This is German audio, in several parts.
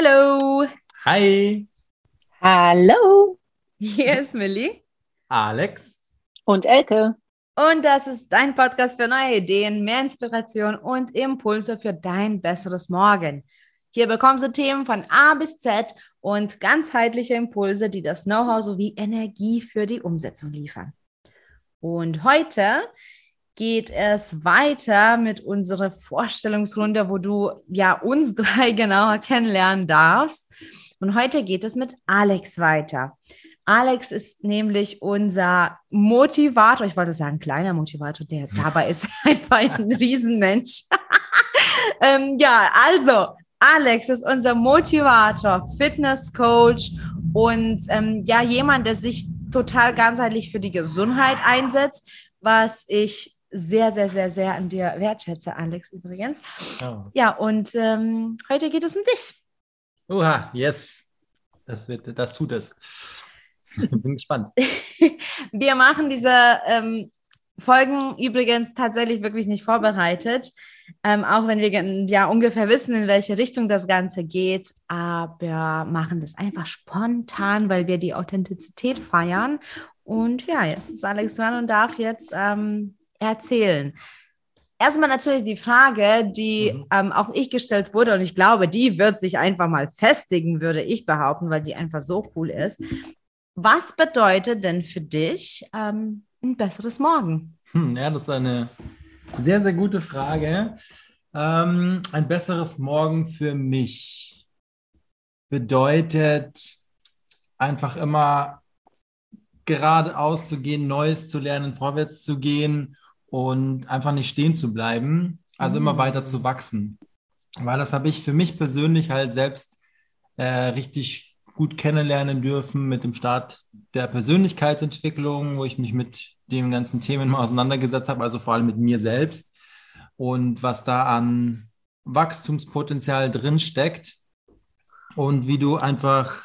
Hello. Hi. Hallo. Hier ist Millie. Alex. Und Elke. Und das ist dein Podcast für neue Ideen, mehr Inspiration und Impulse für dein besseres Morgen. Hier bekommst du Themen von A bis Z und ganzheitliche Impulse, die das Know-how sowie Energie für die Umsetzung liefern. Und heute geht es weiter mit unserer Vorstellungsrunde, wo du ja uns drei genauer kennenlernen darfst. Und heute geht es mit Alex weiter. Alex ist nämlich unser Motivator, ich wollte sagen kleiner Motivator, der dabei ist einfach ein Riesenmensch. ähm, ja, also Alex ist unser Motivator, Fitnesscoach und ähm, ja, jemand, der sich total ganzheitlich für die Gesundheit einsetzt, was ich sehr, sehr, sehr, sehr an dir wertschätze, Alex übrigens. Oh. Ja, und ähm, heute geht es um dich. Oha, yes. Das, wird, das tut es. Bin gespannt. Wir machen diese ähm, Folgen übrigens tatsächlich wirklich nicht vorbereitet, ähm, auch wenn wir ja ungefähr wissen, in welche Richtung das Ganze geht, aber machen das einfach spontan, weil wir die Authentizität feiern. Und ja, jetzt ist Alex dran und darf jetzt ähm, erzählen. Erstmal natürlich die Frage, die mhm. ähm, auch ich gestellt wurde und ich glaube, die wird sich einfach mal festigen, würde ich behaupten, weil die einfach so cool ist. Was bedeutet denn für dich ähm, ein besseres Morgen? Hm, ja, das ist eine sehr, sehr gute Frage. Ähm, ein besseres Morgen für mich bedeutet einfach immer geradeaus zu gehen, Neues zu lernen, vorwärts zu gehen und einfach nicht stehen zu bleiben, also mhm. immer weiter zu wachsen. Weil das habe ich für mich persönlich halt selbst äh, richtig gut kennenlernen dürfen mit dem Start der Persönlichkeitsentwicklung, wo ich mich mit den ganzen Themen mal auseinandergesetzt habe, also vor allem mit mir selbst und was da an Wachstumspotenzial drin steckt und wie du einfach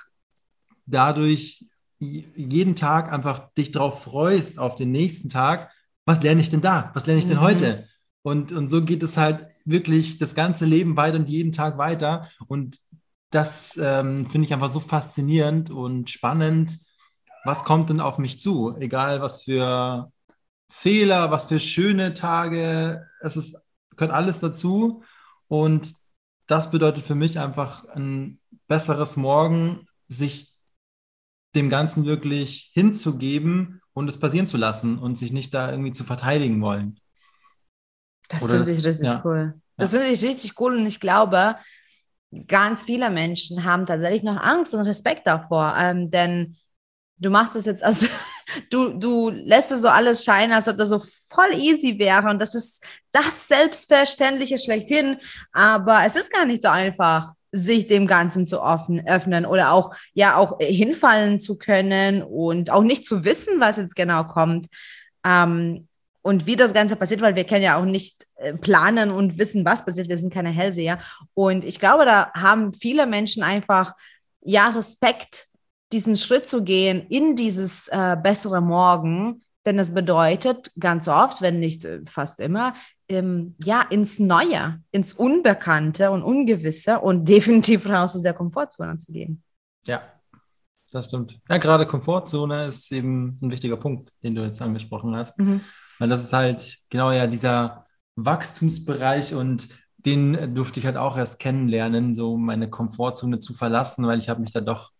dadurch jeden Tag einfach dich darauf freust auf den nächsten Tag was lerne ich denn da? Was lerne ich denn mhm. heute? Und, und so geht es halt wirklich das ganze Leben weiter und jeden Tag weiter. Und das ähm, finde ich einfach so faszinierend und spannend. Was kommt denn auf mich zu? Egal, was für Fehler, was für schöne Tage, es ist, gehört alles dazu. Und das bedeutet für mich einfach ein besseres Morgen, sich dem Ganzen wirklich hinzugeben und es passieren zu lassen und sich nicht da irgendwie zu verteidigen wollen. Das finde ich richtig ja. cool. Das ja. finde ich richtig cool und ich glaube, ganz viele Menschen haben tatsächlich noch Angst und Respekt davor, ähm, denn du machst das jetzt, also du, du lässt es so alles scheinen, als ob das so voll easy wäre und das ist das Selbstverständliche schlechthin, aber es ist gar nicht so einfach sich dem Ganzen zu offen, öffnen oder auch, ja, auch hinfallen zu können und auch nicht zu wissen, was jetzt genau kommt. Ähm, und wie das Ganze passiert, weil wir können ja auch nicht äh, planen und wissen, was passiert. Wir sind keine Hellseher. Und ich glaube, da haben viele Menschen einfach, ja, Respekt, diesen Schritt zu gehen in dieses äh, bessere Morgen. Denn es bedeutet ganz oft, wenn nicht äh, fast immer, ähm, ja, ins Neue, ins Unbekannte und Ungewisse und definitiv raus aus der Komfortzone zu gehen. Ja, das stimmt. Ja, gerade Komfortzone ist eben ein wichtiger Punkt, den du jetzt angesprochen hast. Mhm. Weil das ist halt genau ja dieser Wachstumsbereich und den durfte ich halt auch erst kennenlernen, so meine Komfortzone zu verlassen, weil ich habe mich da doch,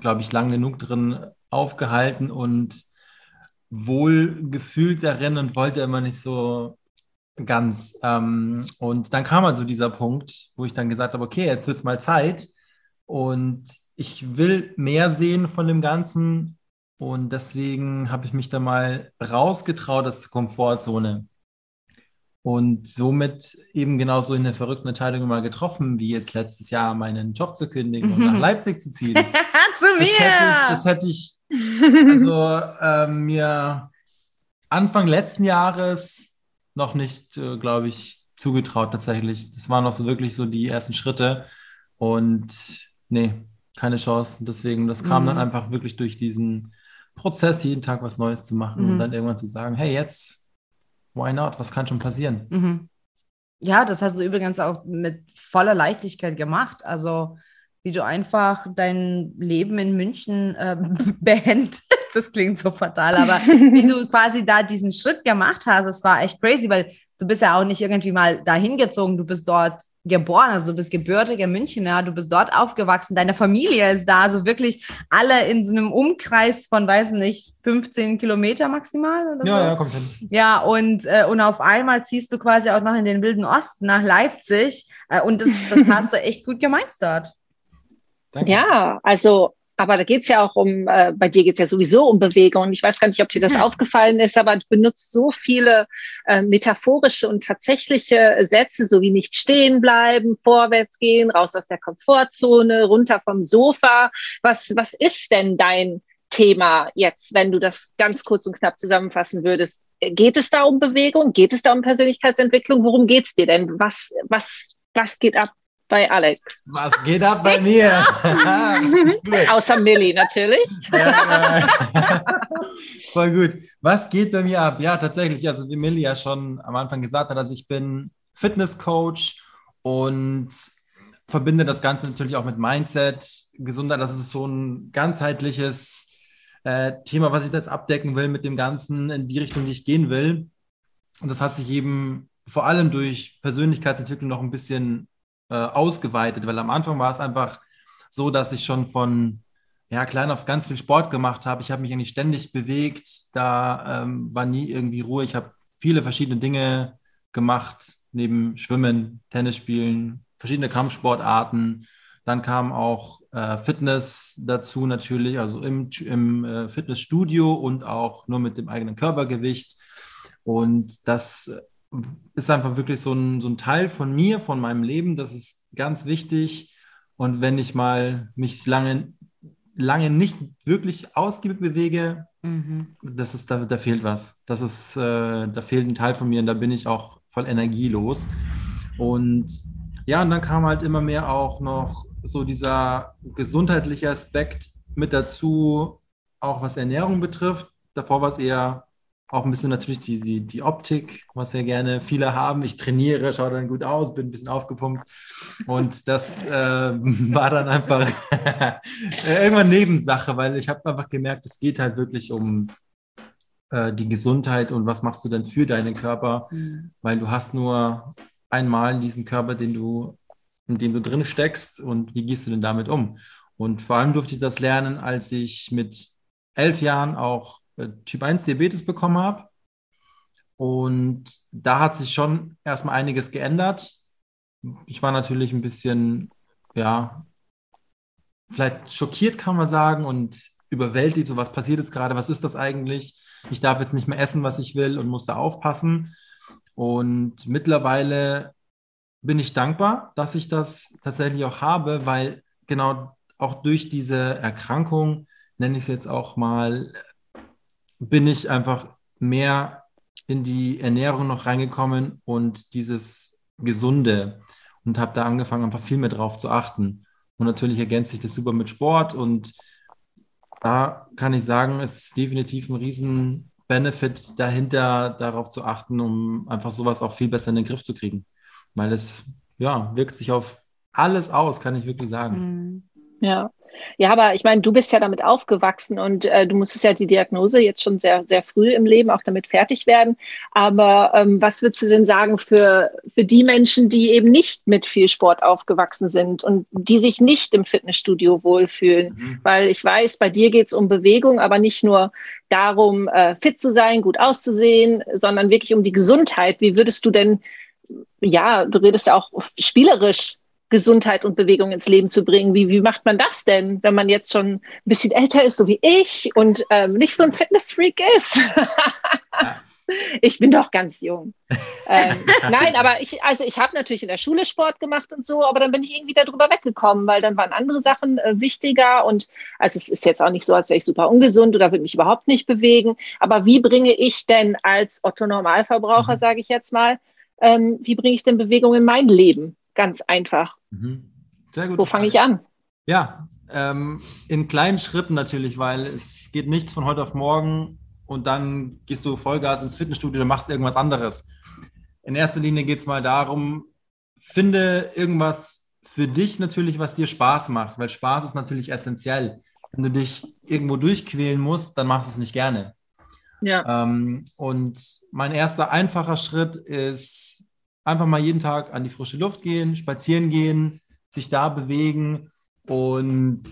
glaube ich, lang genug drin aufgehalten und wohl gefühlt darin und wollte immer nicht so ganz. Ähm, und dann kam also dieser Punkt, wo ich dann gesagt habe, okay, jetzt wird es mal Zeit und ich will mehr sehen von dem Ganzen und deswegen habe ich mich da mal rausgetraut aus der Komfortzone und somit eben genauso in der verrückten Entscheidung mal getroffen, wie jetzt letztes Jahr meinen Job zu kündigen mhm. und nach Leipzig zu ziehen. zu mir! Das hätte ich, das hätte ich also, äh, mir Anfang letzten Jahres noch nicht, äh, glaube ich, zugetraut tatsächlich. Das waren noch so wirklich so die ersten Schritte und nee, keine Chance. Deswegen, das kam mhm. dann einfach wirklich durch diesen Prozess, jeden Tag was Neues zu machen mhm. und dann irgendwann zu sagen, hey, jetzt, why not? Was kann schon passieren? Mhm. Ja, das hast du übrigens auch mit voller Leichtigkeit gemacht. Also wie du einfach dein Leben in München äh, beendest. Das klingt so fatal, aber wie du quasi da diesen Schritt gemacht hast, das war echt crazy, weil du bist ja auch nicht irgendwie mal dahin gezogen, du bist dort geboren, also du bist gebürtiger Münchner, du bist dort aufgewachsen, deine Familie ist da, also wirklich alle in so einem Umkreis von, weiß nicht, 15 Kilometer maximal oder ja, so. Ja, kommt hin. Ja, und, äh, und auf einmal ziehst du quasi auch noch in den Wilden Osten nach Leipzig äh, und das, das hast du echt gut gemeistert. Danke. Ja, also, aber da geht's ja auch um, äh, bei dir geht's ja sowieso um Bewegung. Ich weiß gar nicht, ob dir das hm. aufgefallen ist, aber du benutzt so viele äh, metaphorische und tatsächliche Sätze, so wie nicht stehen bleiben, vorwärts gehen, raus aus der Komfortzone, runter vom Sofa. Was, was ist denn dein Thema jetzt, wenn du das ganz kurz und knapp zusammenfassen würdest? Geht es da um Bewegung? Geht es da um Persönlichkeitsentwicklung? Worum geht's dir denn? Was, was, was geht ab? Bei Alex. Was geht ab bei mir? Außer Millie natürlich. Ja, ja. Voll gut. Was geht bei mir ab? Ja, tatsächlich. Also wie Millie ja schon am Anfang gesagt hat, also ich bin Fitnesscoach und verbinde das Ganze natürlich auch mit Mindset, Gesundheit. Das ist so ein ganzheitliches äh, Thema, was ich jetzt abdecken will mit dem Ganzen in die Richtung, die ich gehen will. Und das hat sich eben vor allem durch Persönlichkeitsentwicklung noch ein bisschen äh, ausgeweitet, weil am Anfang war es einfach so, dass ich schon von ja, klein auf ganz viel Sport gemacht habe. Ich habe mich eigentlich ständig bewegt. Da ähm, war nie irgendwie Ruhe. Ich habe viele verschiedene Dinge gemacht, neben Schwimmen, Tennis spielen, verschiedene Kampfsportarten. Dann kam auch äh, Fitness dazu natürlich, also im, im äh, Fitnessstudio und auch nur mit dem eigenen Körpergewicht. Und das ist einfach wirklich so ein, so ein Teil von mir, von meinem Leben. Das ist ganz wichtig. Und wenn ich mal mich lange, lange nicht wirklich ausgiebig bewege, mhm. das ist, da, da fehlt was. Das ist, äh, da fehlt ein Teil von mir und da bin ich auch voll energielos. Und ja, und dann kam halt immer mehr auch noch so dieser gesundheitliche Aspekt mit dazu, auch was Ernährung betrifft. Davor war es eher auch ein bisschen natürlich die, die Optik, was ja gerne viele haben. Ich trainiere, schaue dann gut aus, bin ein bisschen aufgepumpt. Und das äh, war dann einfach irgendwann Nebensache, weil ich habe einfach gemerkt, es geht halt wirklich um äh, die Gesundheit und was machst du denn für deinen Körper, mhm. weil du hast nur einmal diesen Körper, den du, in dem du drin steckst und wie gehst du denn damit um? Und vor allem durfte ich das lernen, als ich mit elf Jahren auch äh, Typ 1 Diabetes bekommen habe. Und da hat sich schon erstmal einiges geändert. Ich war natürlich ein bisschen, ja, vielleicht schockiert, kann man sagen, und überwältigt, so was passiert jetzt gerade, was ist das eigentlich? Ich darf jetzt nicht mehr essen, was ich will und muss da aufpassen. Und mittlerweile bin ich dankbar, dass ich das tatsächlich auch habe, weil genau auch durch diese Erkrankung, nenne ich es jetzt auch mal, bin ich einfach mehr in die Ernährung noch reingekommen und dieses Gesunde und habe da angefangen, einfach viel mehr drauf zu achten. Und natürlich ergänzt sich das super mit Sport und da kann ich sagen, es ist definitiv ein riesen Benefit dahinter, darauf zu achten, um einfach sowas auch viel besser in den Griff zu kriegen. Weil es ja wirkt sich auf alles aus, kann ich wirklich sagen. Mhm. Ja, ja, aber ich meine, du bist ja damit aufgewachsen und äh, du musstest ja die Diagnose jetzt schon sehr, sehr früh im Leben auch damit fertig werden. Aber ähm, was würdest du denn sagen für, für die Menschen, die eben nicht mit viel Sport aufgewachsen sind und die sich nicht im Fitnessstudio wohlfühlen? Mhm. Weil ich weiß, bei dir geht es um Bewegung, aber nicht nur darum, äh, fit zu sein, gut auszusehen, sondern wirklich um die Gesundheit. Wie würdest du denn, ja, du redest ja auch spielerisch Gesundheit und Bewegung ins Leben zu bringen. Wie, wie macht man das denn, wenn man jetzt schon ein bisschen älter ist, so wie ich, und ähm, nicht so ein Fitnessfreak ist? ich bin doch ganz jung. ähm, nein, aber ich, also ich habe natürlich in der Schule Sport gemacht und so, aber dann bin ich irgendwie darüber weggekommen, weil dann waren andere Sachen äh, wichtiger und also es ist jetzt auch nicht so, als wäre ich super ungesund oder würde mich überhaupt nicht bewegen. Aber wie bringe ich denn als Otto Normalverbraucher, mhm. sage ich jetzt mal, ähm, wie bringe ich denn Bewegung in mein Leben? Ganz einfach. Mhm. Sehr gut. Wo fange ich an? Ja, ähm, in kleinen Schritten natürlich, weil es geht nichts von heute auf morgen und dann gehst du Vollgas ins Fitnessstudio und machst irgendwas anderes. In erster Linie geht es mal darum, finde irgendwas, für dich natürlich, was dir Spaß macht, weil Spaß ist natürlich essentiell. Wenn du dich irgendwo durchquälen musst, dann machst du es nicht gerne. Ja. Ähm, und mein erster einfacher Schritt ist einfach mal jeden Tag an die frische Luft gehen, spazieren gehen, sich da bewegen und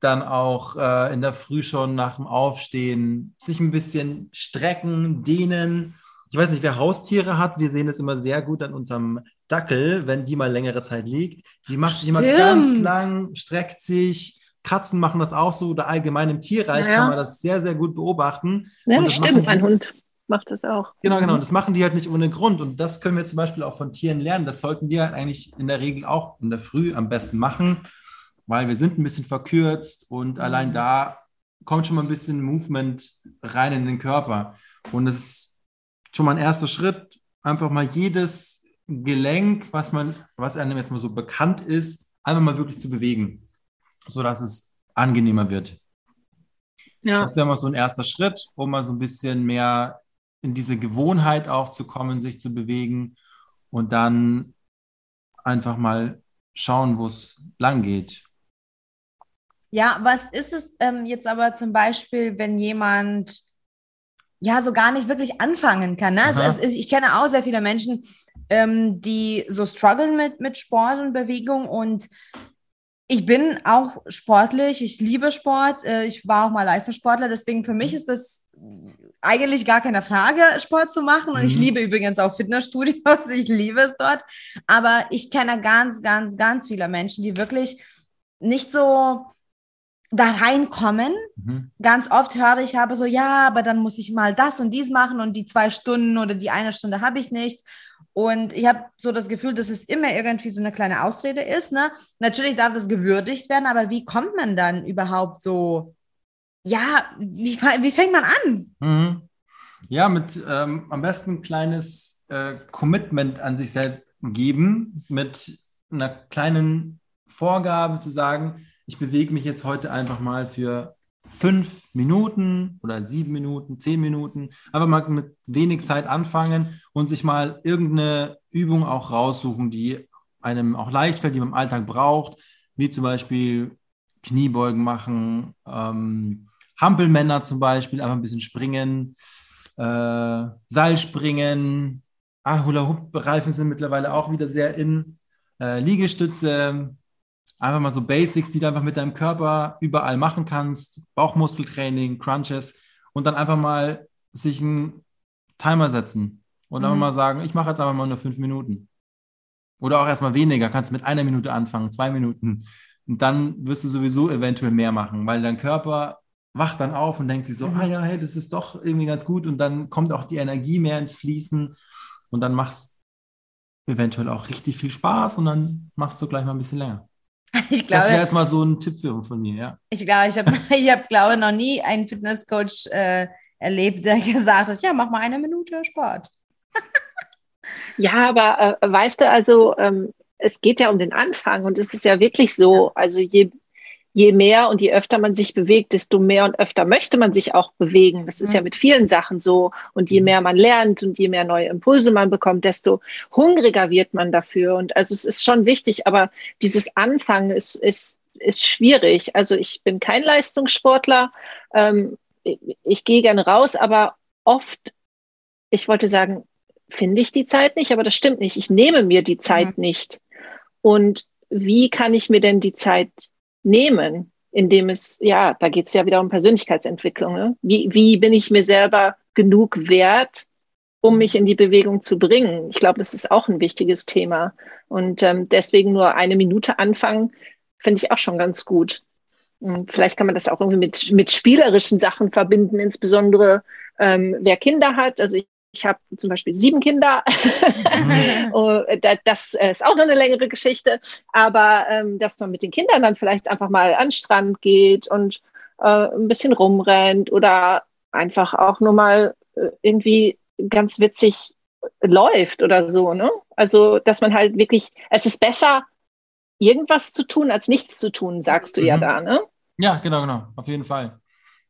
dann auch äh, in der Früh schon nach dem Aufstehen sich ein bisschen strecken, dehnen. Ich weiß nicht, wer Haustiere hat. Wir sehen es immer sehr gut an unserem Dackel, wenn die mal längere Zeit liegt. Die macht sich immer ganz lang, streckt sich. Katzen machen das auch so oder allgemein im Tierreich ja. kann man das sehr, sehr gut beobachten. Ja, stimmt, mein Hund macht das auch. Genau, genau. Und das machen die halt nicht ohne Grund. Und das können wir zum Beispiel auch von Tieren lernen. Das sollten wir halt eigentlich in der Regel auch in der Früh am besten machen, weil wir sind ein bisschen verkürzt und allein mhm. da kommt schon mal ein bisschen Movement rein in den Körper. Und das ist schon mal ein erster Schritt, einfach mal jedes Gelenk, was man, was einem jetzt mal so bekannt ist, einfach mal wirklich zu bewegen, sodass es angenehmer wird. Ja. Das wäre mal so ein erster Schritt, um mal so ein bisschen mehr in diese Gewohnheit auch zu kommen, sich zu bewegen und dann einfach mal schauen, wo es lang geht. Ja, was ist es ähm, jetzt aber zum Beispiel, wenn jemand ja so gar nicht wirklich anfangen kann? Ne? Es, es, ich kenne auch sehr viele Menschen, ähm, die so strugglen mit, mit Sport und Bewegung und ich bin auch sportlich, ich liebe Sport, äh, ich war auch mal Leistungssportler, deswegen für mich ist das eigentlich gar keine Frage, Sport zu machen. Und mhm. ich liebe übrigens auch Fitnessstudios. Ich liebe es dort. Aber ich kenne ganz, ganz, ganz viele Menschen, die wirklich nicht so da reinkommen. Mhm. Ganz oft höre ich habe so, ja, aber dann muss ich mal das und dies machen und die zwei Stunden oder die eine Stunde habe ich nicht. Und ich habe so das Gefühl, dass es immer irgendwie so eine kleine Ausrede ist. Ne? Natürlich darf das gewürdigt werden, aber wie kommt man dann überhaupt so ja, wie, wie fängt man an? Mhm. Ja, mit ähm, am besten ein kleines äh, Commitment an sich selbst geben, mit einer kleinen Vorgabe zu sagen, ich bewege mich jetzt heute einfach mal für fünf Minuten oder sieben Minuten, zehn Minuten, einfach mal mit wenig Zeit anfangen und sich mal irgendeine Übung auch raussuchen, die einem auch leicht fällt, die man im Alltag braucht, wie zum Beispiel Kniebeugen machen, ähm, Hampelmänner zum Beispiel, einfach ein bisschen springen, äh, Seilspringen, ah, Hula-Hoop-Reifen sind mittlerweile auch wieder sehr in, äh, Liegestütze, einfach mal so Basics, die du einfach mit deinem Körper überall machen kannst, Bauchmuskeltraining, Crunches und dann einfach mal sich einen Timer setzen und mhm. einfach mal sagen, ich mache jetzt einfach mal nur fünf Minuten. Oder auch erstmal weniger, kannst mit einer Minute anfangen, zwei Minuten. Und dann wirst du sowieso eventuell mehr machen, weil dein Körper wacht dann auf und denkt sich so, mhm. ah ja, hey, das ist doch irgendwie ganz gut und dann kommt auch die Energie mehr ins Fließen und dann machst eventuell auch richtig viel Spaß und dann machst du gleich mal ein bisschen länger. Ich glaube, das wäre jetzt mal so ein Tipp für, von mir, ja. Ich glaube, ich habe, ich hab, glaube noch nie einen Fitnesscoach äh, erlebt, der gesagt hat, ja, mach mal eine Minute Sport. ja, aber äh, weißt du, also ähm, es geht ja um den Anfang und es ist ja wirklich so, also je je mehr und je öfter man sich bewegt, desto mehr und öfter möchte man sich auch bewegen. Das ist ja mit vielen Sachen so. Und je mhm. mehr man lernt und je mehr neue Impulse man bekommt, desto hungriger wird man dafür. Und also es ist schon wichtig, aber dieses Anfangen ist, ist, ist schwierig. Also ich bin kein Leistungssportler. Ähm, ich, ich gehe gerne raus, aber oft, ich wollte sagen, finde ich die Zeit nicht, aber das stimmt nicht. Ich nehme mir die Zeit mhm. nicht. Und wie kann ich mir denn die Zeit nehmen, indem es, ja, da geht es ja wieder um Persönlichkeitsentwicklung. Ne? Wie, wie bin ich mir selber genug wert, um mich in die Bewegung zu bringen? Ich glaube, das ist auch ein wichtiges Thema. Und ähm, deswegen nur eine Minute anfangen, finde ich auch schon ganz gut. Und vielleicht kann man das auch irgendwie mit, mit spielerischen Sachen verbinden, insbesondere ähm, wer Kinder hat. Also ich ich habe zum Beispiel sieben Kinder. Oh, das ist auch noch eine längere Geschichte. Aber ähm, dass man mit den Kindern dann vielleicht einfach mal an den Strand geht und äh, ein bisschen rumrennt oder einfach auch nur mal äh, irgendwie ganz witzig läuft oder so. Ne? Also, dass man halt wirklich, es ist besser, irgendwas zu tun, als nichts zu tun, sagst du mhm. ja da. Ne? Ja, genau, genau, auf jeden Fall.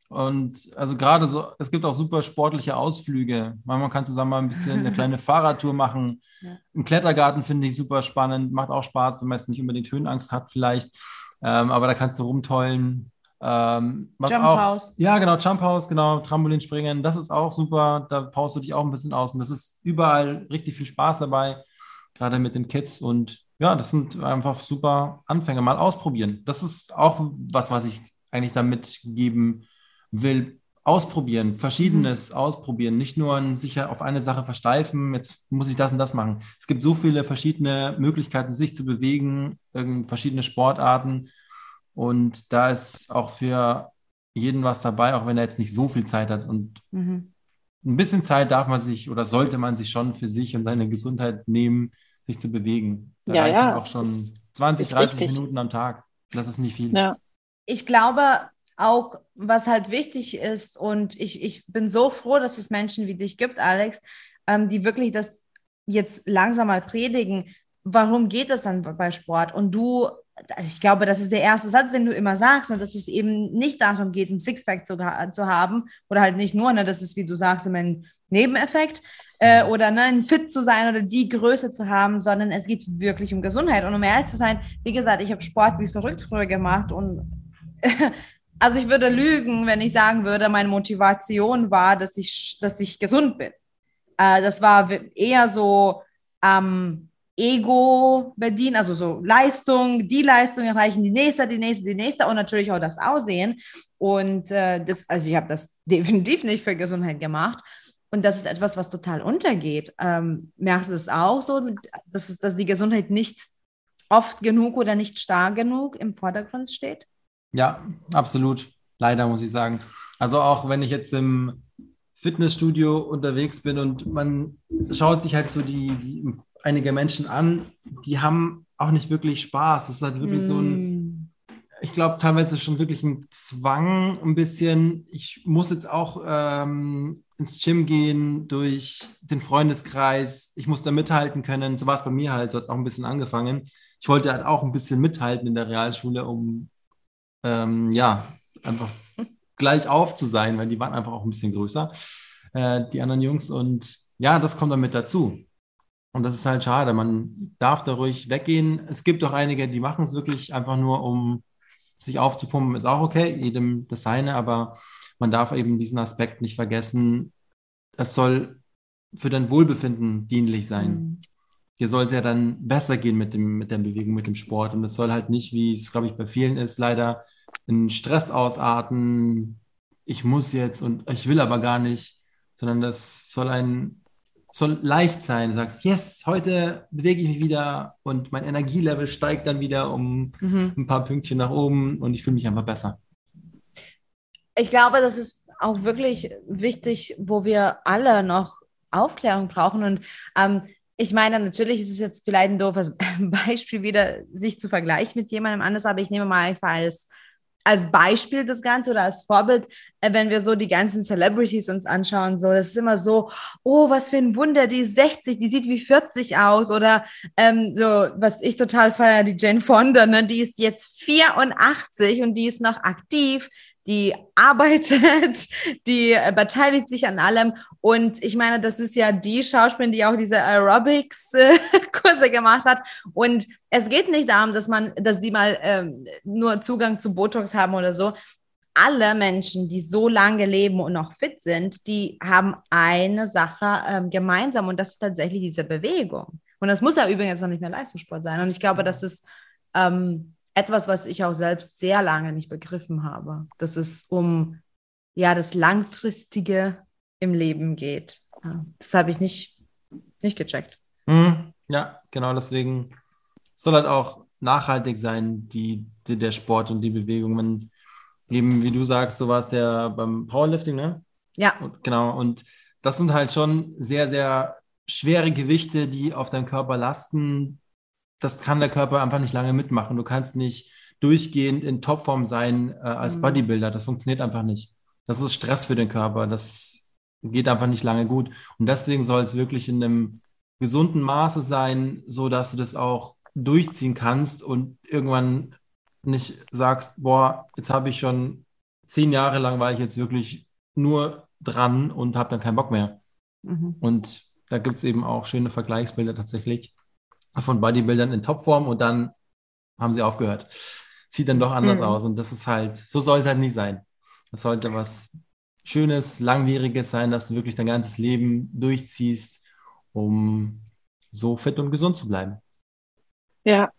Und also gerade so, es gibt auch super sportliche Ausflüge. Man kann zusammen mal ein bisschen eine kleine Fahrradtour machen. Ja. Im Klettergarten finde ich super spannend, macht auch Spaß, wenn man jetzt nicht unbedingt Höhenangst hat vielleicht. Ähm, aber da kannst du rumtollen. Ähm, was Jump auch, House. Ja, genau, Jump House, genau, Trampolinspringen. Das ist auch super. Da paust du dich auch ein bisschen aus. Und das ist überall richtig viel Spaß dabei, gerade mit den Kids. Und ja, das sind einfach super Anfänge. Mal ausprobieren. Das ist auch was, was ich eigentlich damit geben will. Ausprobieren, Verschiedenes mhm. ausprobieren, nicht nur sich auf eine Sache versteifen, jetzt muss ich das und das machen. Es gibt so viele verschiedene Möglichkeiten, sich zu bewegen, verschiedene Sportarten. Und da ist auch für jeden was dabei, auch wenn er jetzt nicht so viel Zeit hat. Und mhm. ein bisschen Zeit darf man sich oder sollte man sich schon für sich und seine Gesundheit nehmen, sich zu bewegen. Da ja, reichen ja. auch schon 20, 30 richtig. Minuten am Tag. Das ist nicht viel. Ja. Ich glaube auch, was halt wichtig ist, und ich, ich bin so froh, dass es Menschen wie dich gibt, Alex, ähm, die wirklich das jetzt langsam mal predigen. Warum geht das dann bei Sport? Und du ich glaube, das ist der erste Satz, den du immer sagst, ne, dass es eben nicht darum geht, ein Sixpack zu, zu haben oder halt nicht nur, ne, das ist, wie du sagst, immer ein Nebeneffekt äh, oder ne, ein fit zu sein oder die Größe zu haben, sondern es geht wirklich um Gesundheit. Und um ehrlich zu sein, wie gesagt, ich habe Sport wie verrückt früher gemacht und also ich würde lügen, wenn ich sagen würde, meine Motivation war, dass ich, dass ich gesund bin. Äh, das war eher so, ähm, Ego bedienen, also so Leistung, die Leistung erreichen, die nächste, die nächste, die nächste und natürlich auch das Aussehen. Und äh, das, also ich habe das definitiv nicht für Gesundheit gemacht. Und das ist etwas, was total untergeht. Ähm, merkst du es auch so, dass, dass die Gesundheit nicht oft genug oder nicht stark genug im Vordergrund steht? Ja, absolut. Leider muss ich sagen. Also auch wenn ich jetzt im Fitnessstudio unterwegs bin und man schaut sich halt so die, die einige Menschen an, die haben auch nicht wirklich Spaß. Das ist halt wirklich mm. so ein, mm. ich glaube, teilweise schon wirklich ein Zwang, ein bisschen. Ich muss jetzt auch ähm, ins Gym gehen durch den Freundeskreis. Ich muss da mithalten können. So war es bei mir halt. So hat es auch ein bisschen angefangen. Ich wollte halt auch ein bisschen mithalten in der Realschule, um ähm, ja, einfach gleich auf zu sein, weil die waren einfach auch ein bisschen größer, äh, die anderen Jungs. Und ja, das kommt dann mit dazu. Und das ist halt schade. Man darf da ruhig weggehen. Es gibt auch einige, die machen es wirklich einfach nur, um sich aufzupumpen. Ist auch okay, jedem das seine, aber man darf eben diesen Aspekt nicht vergessen. Es soll für dein Wohlbefinden dienlich sein. Dir soll es ja dann besser gehen mit, dem, mit der Bewegung, mit dem Sport. Und es soll halt nicht, wie es, glaube ich, bei vielen ist, leider in Stress ausarten. Ich muss jetzt und ich will aber gar nicht, sondern das soll ein soll leicht sein. Du sagst, yes, heute bewege ich mich wieder und mein Energielevel steigt dann wieder um mhm. ein paar Pünktchen nach oben und ich fühle mich einfach besser. Ich glaube, das ist auch wirklich wichtig, wo wir alle noch Aufklärung brauchen. Und ähm, ich meine, natürlich ist es jetzt vielleicht ein doofes Beispiel wieder, sich zu vergleichen mit jemandem anders, aber ich nehme mal einfach als als Beispiel das Ganze oder als Vorbild, äh, wenn wir so die ganzen Celebrities uns anschauen, so, das ist immer so, oh, was für ein Wunder, die ist 60, die sieht wie 40 aus oder ähm, so, was ich total feiere, die Jane Fonda, ne, die ist jetzt 84 und die ist noch aktiv, die arbeitet, die äh, beteiligt sich an allem. Und ich meine, das ist ja die Schauspielerin, die auch diese Aerobics-Kurse gemacht hat. Und es geht nicht darum, dass man, dass die mal ähm, nur Zugang zu Botox haben oder so. Alle Menschen, die so lange leben und noch fit sind, die haben eine Sache ähm, gemeinsam und das ist tatsächlich diese Bewegung. Und das muss ja übrigens noch nicht mehr Leistungssport sein. Und ich glaube, das ist ähm, etwas, was ich auch selbst sehr lange nicht begriffen habe, dass es um ja das Langfristige im Leben geht. Das habe ich nicht, nicht gecheckt. Mhm. Ja, genau deswegen soll halt auch nachhaltig sein, die, die, der Sport und die Bewegung. Man, eben, wie du sagst, so war es ja beim Powerlifting, ne? Ja. Und, genau. Und das sind halt schon sehr, sehr schwere Gewichte, die auf deinem Körper lasten, das kann der Körper einfach nicht lange mitmachen. Du kannst nicht durchgehend in Topform sein äh, als mhm. Bodybuilder. Das funktioniert einfach nicht. Das ist Stress für den Körper. Das geht einfach nicht lange gut. Und deswegen soll es wirklich in einem gesunden Maße sein, so dass du das auch durchziehen kannst und irgendwann nicht sagst, boah, jetzt habe ich schon zehn Jahre lang war ich jetzt wirklich nur dran und habe dann keinen Bock mehr. Mhm. Und da gibt es eben auch schöne Vergleichsbilder tatsächlich von Bodybuildern in Topform und dann haben sie aufgehört. Sieht dann doch anders mhm. aus und das ist halt, so sollte halt nicht sein. Das sollte was Schönes, Langwieriges sein, dass du wirklich dein ganzes Leben durchziehst, um so fit und gesund zu bleiben. Ja,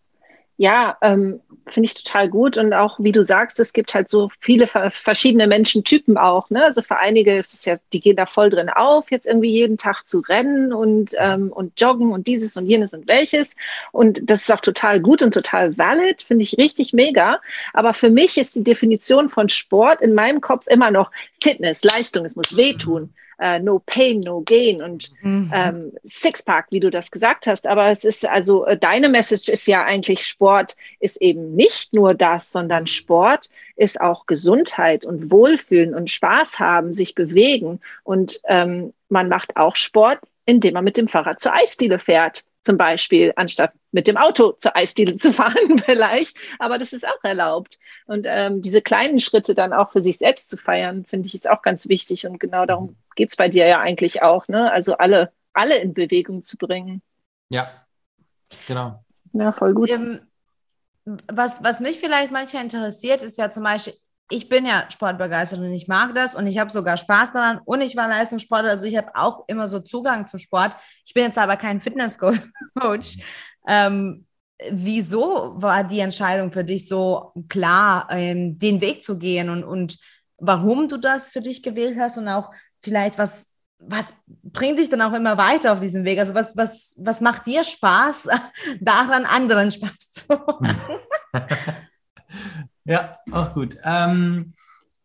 ja, ähm, finde ich total gut. Und auch, wie du sagst, es gibt halt so viele verschiedene Menschentypen auch. Ne? Also für einige ist es ja, die gehen da voll drin auf, jetzt irgendwie jeden Tag zu rennen und, ähm, und joggen und dieses und jenes und welches. Und das ist auch total gut und total valid, finde ich richtig mega. Aber für mich ist die Definition von Sport in meinem Kopf immer noch Fitness, Leistung, es muss wehtun. Mhm äh, No Pain, No Gain und mhm. ähm, Sixpack, wie du das gesagt hast. Aber es ist also, äh, deine Message ist ja eigentlich, Sport ist eben nicht nur das, sondern Sport ist auch Gesundheit und Wohlfühlen und Spaß haben, sich bewegen. Und ähm, man macht auch Sport, indem man mit dem Fahrrad zur Eisdiele fährt zum Beispiel, anstatt mit dem Auto zur Eisdiele zu fahren vielleicht. Aber das ist auch erlaubt. Und ähm, diese kleinen Schritte dann auch für sich selbst zu feiern, finde ich, ist auch ganz wichtig. Und genau darum geht es bei dir ja eigentlich auch. Ne? Also alle, alle in Bewegung zu bringen. Ja, genau. Ja, voll gut. Ähm, was, was mich vielleicht manchmal interessiert, ist ja zum Beispiel, ich bin ja sportbegeistert und ich mag das und ich habe sogar Spaß daran und ich war Leistungssportler, also ich habe auch immer so Zugang zum Sport. Ich bin jetzt aber kein Fitnesscoach. ähm, wieso war die Entscheidung für dich so klar, ähm, den Weg zu gehen und, und warum du das für dich gewählt hast und auch vielleicht was, was bringt dich dann auch immer weiter auf diesem Weg? Also was, was, was macht dir Spaß, daran anderen Spaß zu machen? Ja, auch gut. Ähm,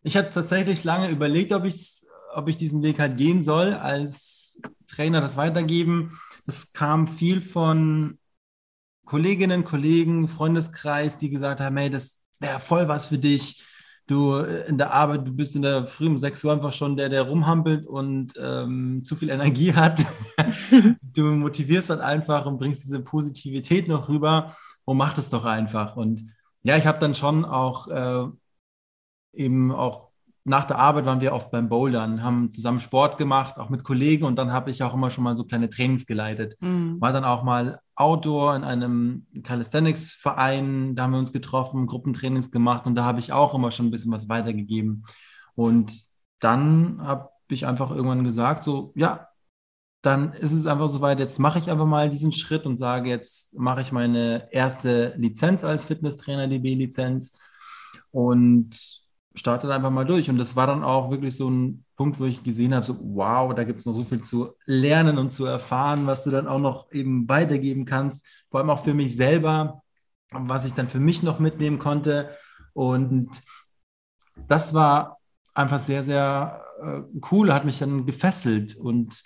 ich habe tatsächlich lange überlegt, ob, ich's, ob ich diesen Weg halt gehen soll, als Trainer das weitergeben. Es kam viel von Kolleginnen, Kollegen, Freundeskreis, die gesagt haben, hey, das wäre voll was für dich. Du äh, in der Arbeit, du bist in der Früh um 6 Uhr einfach schon der, der rumhampelt und ähm, zu viel Energie hat. du motivierst halt einfach und bringst diese Positivität noch rüber und mach das doch einfach. Und ja, ich habe dann schon auch äh, eben auch nach der Arbeit waren wir oft beim Bouldern, haben zusammen Sport gemacht, auch mit Kollegen und dann habe ich auch immer schon mal so kleine Trainings geleitet. Mhm. War dann auch mal Outdoor in einem Calisthenics-Verein, da haben wir uns getroffen, Gruppentrainings gemacht und da habe ich auch immer schon ein bisschen was weitergegeben. Und dann habe ich einfach irgendwann gesagt, so, ja, dann ist es einfach soweit, jetzt mache ich einfach mal diesen Schritt und sage, jetzt mache ich meine erste Lizenz als Fitnesstrainer, die B-Lizenz und starte dann einfach mal durch. Und das war dann auch wirklich so ein Punkt, wo ich gesehen habe, so wow, da gibt es noch so viel zu lernen und zu erfahren, was du dann auch noch eben weitergeben kannst, vor allem auch für mich selber, was ich dann für mich noch mitnehmen konnte. Und das war einfach sehr, sehr äh, cool, hat mich dann gefesselt und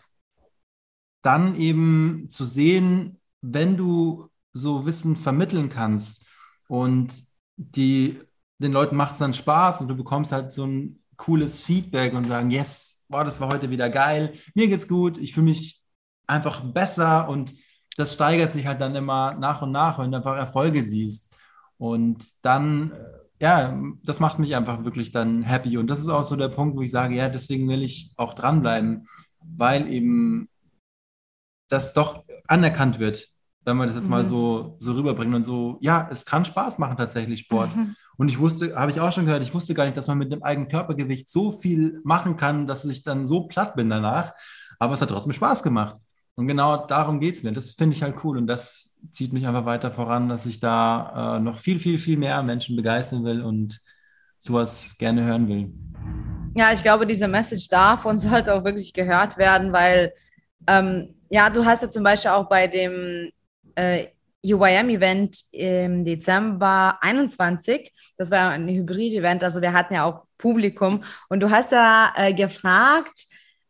dann eben zu sehen, wenn du so Wissen vermitteln kannst und die, den Leuten macht es dann Spaß und du bekommst halt so ein cooles Feedback und sagen, yes, boah, das war heute wieder geil, mir geht's gut, ich fühle mich einfach besser und das steigert sich halt dann immer nach und nach, wenn du einfach Erfolge siehst. Und dann, äh, ja, das macht mich einfach wirklich dann happy. Und das ist auch so der Punkt, wo ich sage, ja, deswegen will ich auch dranbleiben, weil eben das doch anerkannt wird, wenn man das jetzt mhm. mal so, so rüberbringt und so, ja, es kann Spaß machen tatsächlich Sport. Mhm. Und ich wusste, habe ich auch schon gehört, ich wusste gar nicht, dass man mit dem eigenen Körpergewicht so viel machen kann, dass ich dann so platt bin danach. Aber es hat trotzdem Spaß gemacht. Und genau darum geht es mir. Das finde ich halt cool. Und das zieht mich einfach weiter voran, dass ich da äh, noch viel, viel, viel mehr Menschen begeistern will und sowas gerne hören will. Ja, ich glaube, diese Message darf und sollte auch wirklich gehört werden, weil ähm, ja, du hast ja zum Beispiel auch bei dem äh, UYM-Event im Dezember 21, das war ein Hybrid-Event, also wir hatten ja auch Publikum und du hast ja äh, gefragt,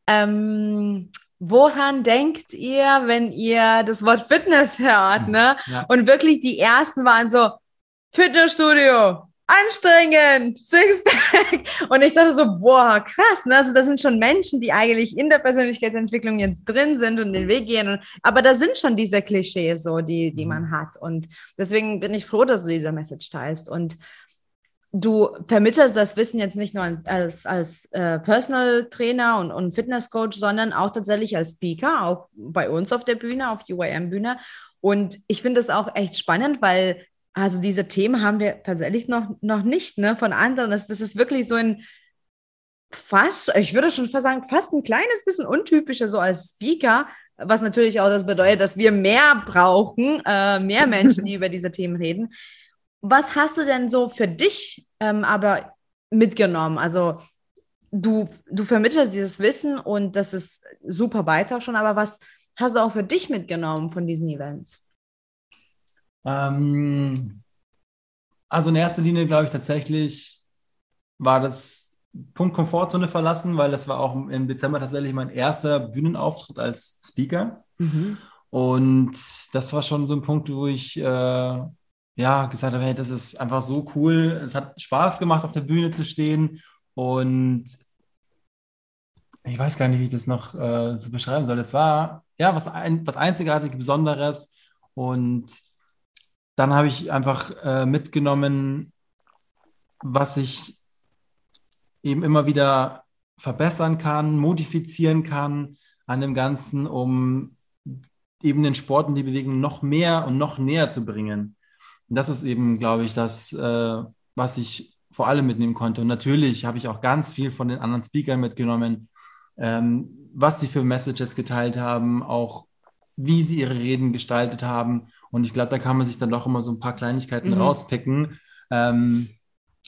ähm, woran denkt ihr, wenn ihr das Wort Fitness hört, ne? Ja. Und wirklich die ersten waren so, Fitnessstudio, anstrengend, Sixpack. Und ich dachte so, boah, krass, ne? Also das sind schon Menschen, die eigentlich in der Persönlichkeitsentwicklung jetzt drin sind und den Weg gehen. aber da sind schon diese Klischees so, die, die man mhm. hat. Und deswegen bin ich froh, dass du diese Message teilst. Und du vermittelst das Wissen jetzt nicht nur als, als äh, Personal Trainer und, und Fitness Coach, sondern auch tatsächlich als Speaker, auch bei uns auf der Bühne, auf UIM-Bühne. Und ich finde es auch echt spannend, weil also diese Themen haben wir tatsächlich noch, noch nicht ne, von anderen. Das, das ist wirklich so ein fast, ich würde schon fast sagen, fast ein kleines bisschen untypischer so als Speaker, was natürlich auch das bedeutet, dass wir mehr brauchen, äh, mehr Menschen, die über diese Themen reden. Was hast du denn so für dich ähm, aber mitgenommen? Also du, du vermittelst dieses Wissen und das ist super weiter schon, aber was hast du auch für dich mitgenommen von diesen Events? Ähm, also in erster Linie glaube ich tatsächlich war das Punkt Komfortzone verlassen, weil das war auch im Dezember tatsächlich mein erster Bühnenauftritt als Speaker. Mhm. Und das war schon so ein Punkt, wo ich äh, ja, gesagt habe, hey, das ist einfach so cool. Es hat Spaß gemacht, auf der Bühne zu stehen. Und ich weiß gar nicht, wie ich das noch äh, so beschreiben soll. Es war ja was, ein, was einzigartig, Besonderes. Und dann habe ich einfach äh, mitgenommen, was ich eben immer wieder verbessern kann, modifizieren kann an dem Ganzen, um eben den Sport und die Bewegung noch mehr und noch näher zu bringen. Und das ist eben, glaube ich, das, äh, was ich vor allem mitnehmen konnte. Und natürlich habe ich auch ganz viel von den anderen Speakern mitgenommen, ähm, was sie für Messages geteilt haben, auch wie sie ihre Reden gestaltet haben. Und ich glaube, da kann man sich dann doch immer so ein paar Kleinigkeiten mhm. rauspicken, ähm,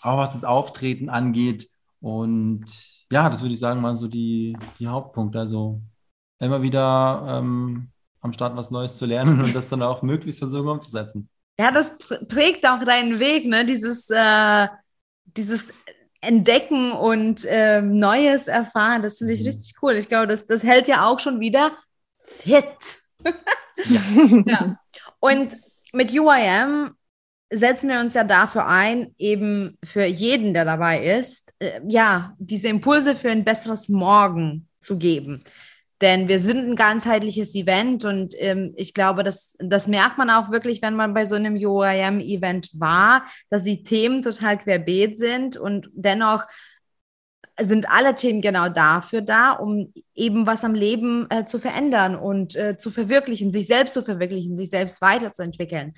auch was das Auftreten angeht. Und ja, das würde ich sagen, mal so die, die Hauptpunkte. Also immer wieder ähm, am Start was Neues zu lernen und das dann auch möglichst versuchen umzusetzen. Ja, das prägt auch deinen Weg, ne? Dieses, äh, dieses Entdecken und äh, Neues erfahren. Das finde ich mhm. richtig cool. Ich glaube, das, das hält ja auch schon wieder fit. ja. ja. Und mit UIM setzen wir uns ja dafür ein, eben für jeden, der dabei ist, äh, ja, diese Impulse für ein besseres Morgen zu geben. Denn wir sind ein ganzheitliches Event und ähm, ich glaube, das, das merkt man auch wirklich, wenn man bei so einem UIM-Event war, dass die Themen total querbeet sind und dennoch sind alle Themen genau dafür da, um eben was am Leben äh, zu verändern und äh, zu verwirklichen, sich selbst zu verwirklichen, sich selbst weiterzuentwickeln.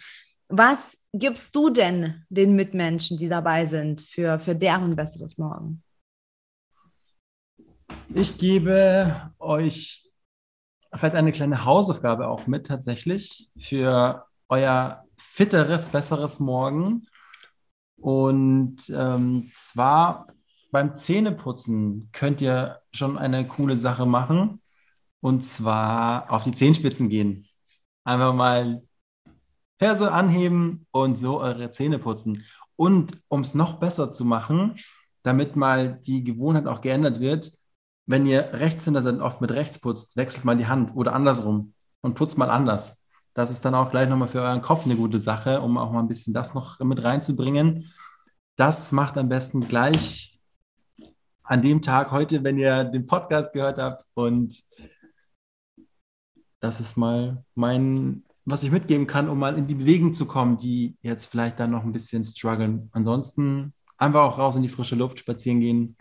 Was gibst du denn den Mitmenschen, die dabei sind, für, für deren besseres Morgen? Ich gebe euch vielleicht eine kleine Hausaufgabe auch mit tatsächlich für euer fitteres, besseres Morgen. Und ähm, zwar beim Zähneputzen könnt ihr schon eine coole Sache machen. Und zwar auf die Zehenspitzen gehen. Einfach mal Ferse anheben und so eure Zähne putzen. Und um es noch besser zu machen, damit mal die Gewohnheit auch geändert wird, wenn ihr Rechtshänder seid, oft mit rechts putzt, wechselt mal die Hand oder andersrum und putzt mal anders. Das ist dann auch gleich nochmal für euren Kopf eine gute Sache, um auch mal ein bisschen das noch mit reinzubringen. Das macht am besten gleich an dem Tag heute, wenn ihr den Podcast gehört habt. Und das ist mal mein, was ich mitgeben kann, um mal in die Bewegung zu kommen, die jetzt vielleicht dann noch ein bisschen strugglen. Ansonsten einfach auch raus in die frische Luft spazieren gehen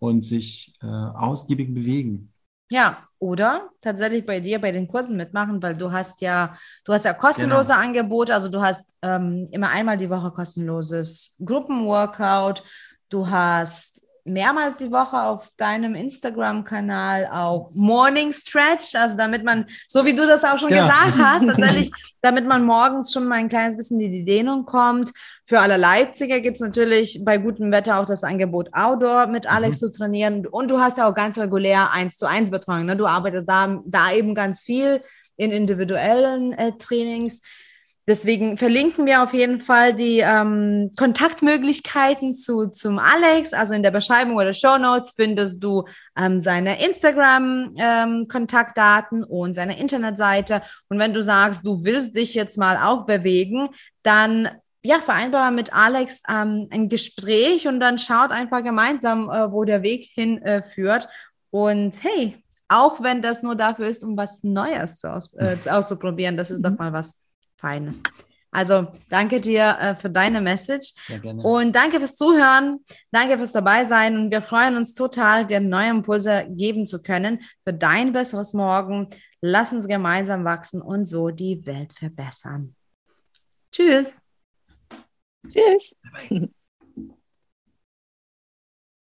und sich äh, ausgiebig bewegen. Ja, oder tatsächlich bei dir bei den Kursen mitmachen, weil du hast ja, du hast ja kostenlose genau. Angebote, also du hast ähm, immer einmal die Woche kostenloses Gruppenworkout, du hast mehrmals die Woche auf deinem Instagram-Kanal auch Morning Stretch, also damit man, so wie du das auch schon ja. gesagt hast, tatsächlich, damit man morgens schon mal ein kleines bisschen in die Dehnung kommt. Für alle Leipziger gibt es natürlich bei gutem Wetter auch das Angebot Outdoor mit Alex mhm. zu trainieren. Und du hast ja auch ganz regulär eins zu eins Betreuung. Ne? Du arbeitest da, da eben ganz viel in individuellen äh, Trainings. Deswegen verlinken wir auf jeden Fall die ähm, Kontaktmöglichkeiten zu, zum Alex. Also in der Beschreibung oder Show Notes findest du ähm, seine Instagram-Kontaktdaten ähm, und seine Internetseite. Und wenn du sagst, du willst dich jetzt mal auch bewegen, dann ja, vereinbar mit Alex ähm, ein Gespräch und dann schaut einfach gemeinsam, äh, wo der Weg hinführt. Äh, und hey, auch wenn das nur dafür ist, um was Neues zu aus, äh, auszuprobieren, das ist doch mhm. mal was Feines. Also danke dir äh, für deine Message. Sehr gerne. Und danke fürs Zuhören. Danke fürs dabei sein. Und wir freuen uns total, dir neue Impulse geben zu können für dein besseres Morgen. Lass uns gemeinsam wachsen und so die Welt verbessern. Tschüss. Tschüss. Bye bye.